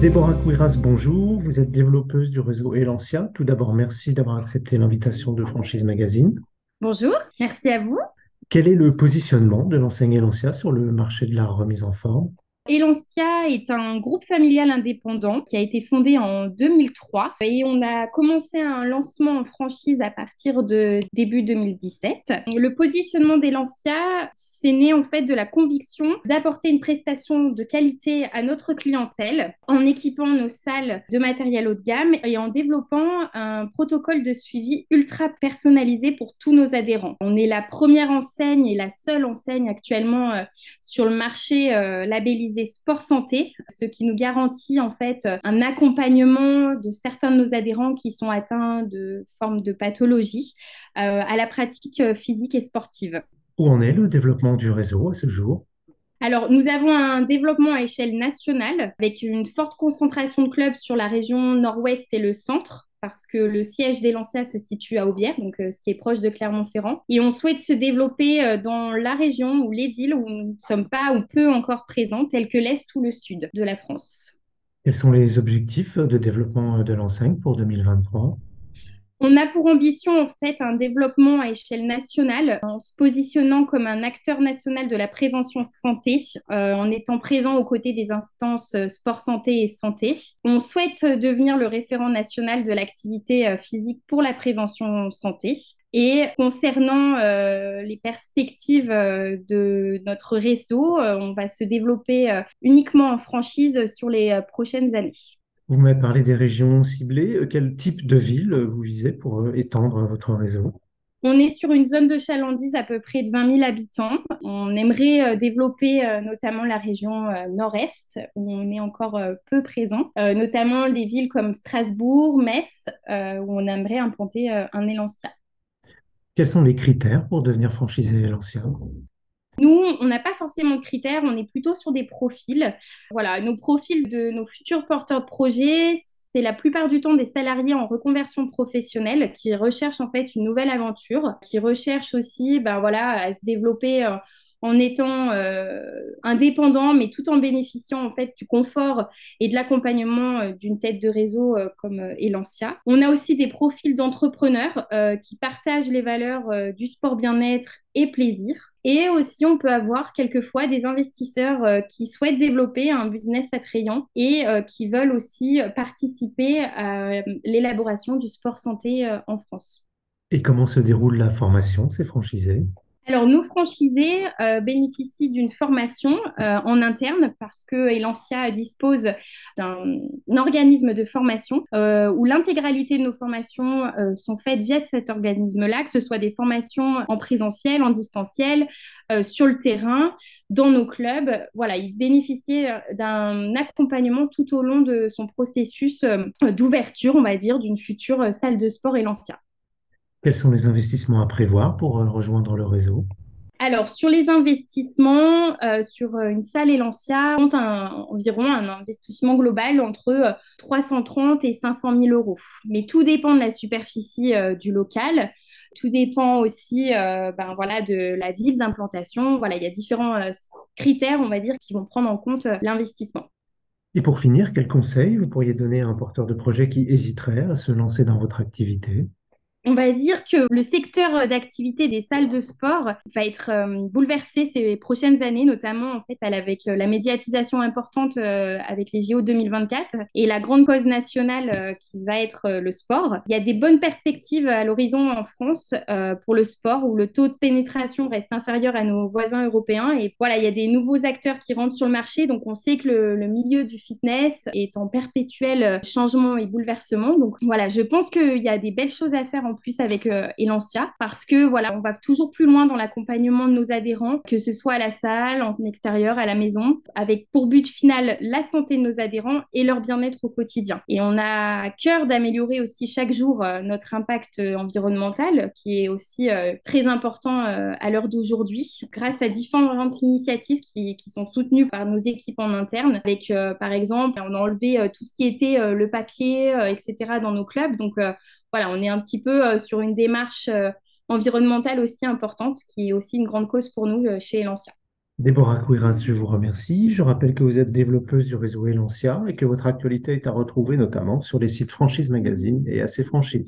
Déborah Couiras, bonjour. Vous êtes développeuse du réseau Elancia. Tout d'abord, merci d'avoir accepté l'invitation de Franchise Magazine. Bonjour, merci à vous. Quel est le positionnement de l'enseigne Elancia sur le marché de la remise en forme? Elancia est un groupe familial indépendant qui a été fondé en 2003 et on a commencé un lancement en franchise à partir de début 2017. Le positionnement d'Elancia, c'est né en fait de la conviction d'apporter une prestation de qualité à notre clientèle en équipant nos salles de matériel haut de gamme et en développant un protocole de suivi ultra personnalisé pour tous nos adhérents. On est la première enseigne et la seule enseigne actuellement euh, sur le marché euh, labellisé Sport Santé, ce qui nous garantit en fait un accompagnement de certains de nos adhérents qui sont atteints de formes de pathologie euh, à la pratique physique et sportive. Où en est le développement du réseau à ce jour? Alors, nous avons un développement à échelle nationale avec une forte concentration de clubs sur la région nord-ouest et le centre parce que le siège des Lancia se situe à Aubière, donc euh, ce qui est proche de Clermont-Ferrand. Et on souhaite se développer euh, dans la région ou les villes où nous ne sommes pas ou peu encore présents, telles que l'Est ou le Sud de la France. Quels sont les objectifs de développement de l'enseigne pour 2023 on a pour ambition en fait un développement à échelle nationale en se positionnant comme un acteur national de la prévention santé, euh, en étant présent aux côtés des instances euh, sport santé et santé. On souhaite devenir le référent national de l'activité euh, physique pour la prévention santé. Et concernant les perspectives de notre réseau, on va se développer uniquement en franchise sur les prochaines années. Vous m'avez parlé des régions ciblées. Euh, quel type de ville euh, vous visez pour euh, étendre votre réseau? On est sur une zone de chalandise à peu près de 20 000 habitants. On aimerait développer notamment la région nord-est, où on est encore peu présent, notamment des villes comme Strasbourg, Metz, où on aimerait implanter un Élancia. Quels sont les critères pour devenir franchisé Élancia nous, on n'a pas forcément de critères, on est plutôt sur des profils. Voilà, nos profils de nos futurs porteurs de projets, c'est la plupart du temps des salariés en reconversion professionnelle qui recherchent en fait une nouvelle aventure, qui recherchent aussi ben voilà, à se développer euh, en étant euh, indépendant, mais tout en bénéficiant en fait du confort et de l'accompagnement euh, d'une tête de réseau euh, comme Elancia. On a aussi des profils d'entrepreneurs qui partagent les valeurs du sport bien-être et plaisir. Et aussi, on peut avoir quelquefois des investisseurs qui souhaitent développer un business attrayant et qui veulent aussi participer à l'élaboration du sport santé en France. Et comment se déroule la formation, ces franchisés? Alors, nos franchisés euh, bénéficient d'une formation euh, en interne parce que Elancia dispose d'un organisme de formation euh, où l'intégralité de nos formations sont faites via cet organisme-là, que ce soit des formations en présentiel, en distanciel, sur le terrain, dans nos clubs. Voilà, il bénéficie d'un accompagnement tout au long de son processus d'ouverture, on va dire, d'une future salle de sport Elancia. Quels sont les investissements à prévoir pour euh, rejoindre le réseau? Alors, sur les investissements, euh, sur euh, une salle Elancia, on a environ un investissement global entre 330 et 500 000 euros. Mais tout dépend de la superficie du local. Tout dépend aussi ben, voilà, de la ville d'implantation. Voilà, il y a différents critères, on va dire, qui vont prendre en compte l'investissement. Et pour finir, quels conseils vous pourriez donner à un porteur de projet qui hésiterait à se lancer dans votre activité? On va dire que le secteur d'activité des salles de sport va être euh, bouleversé ces prochaines années, notamment en fait avec euh, la médiatisation importante euh, avec les JO 2024 et la grande cause nationale qui va être le sport. Il y a des bonnes perspectives à l'horizon en France pour le sport où le taux de pénétration reste inférieur à nos voisins européens et voilà, il y a des nouveaux acteurs qui rentrent sur le marché, donc on sait que le, le milieu du fitness est en perpétuel changement et bouleversement. Donc voilà, je pense qu'il y a des belles choses à faire en plus avec euh, Elancia parce que voilà, on va toujours plus loin dans l'accompagnement de nos adhérents, que ce soit à la salle, en extérieur, à la maison, avec pour but final la santé de nos adhérents et leur bien-être au quotidien. Et on a à cœur d'améliorer aussi chaque jour euh, notre impact euh, environnemental, qui est aussi très important à l'heure d'aujourd'hui, grâce à différentes initiatives qui, qui, sont soutenues par nos équipes en interne, avec par exemple, on a enlevé tout ce qui était le papier, etc. dans nos clubs. Donc voilà, on est un petit peu euh, sur une démarche euh, environnementale aussi importante, qui est aussi une grande cause pour nous euh, chez Lancia. Déborah Couiras, je vous remercie. Je rappelle que vous êtes développeuse du réseau Elancia et que votre actualité est à retrouver notamment sur les sites Franchise Magazine et AC Franchise.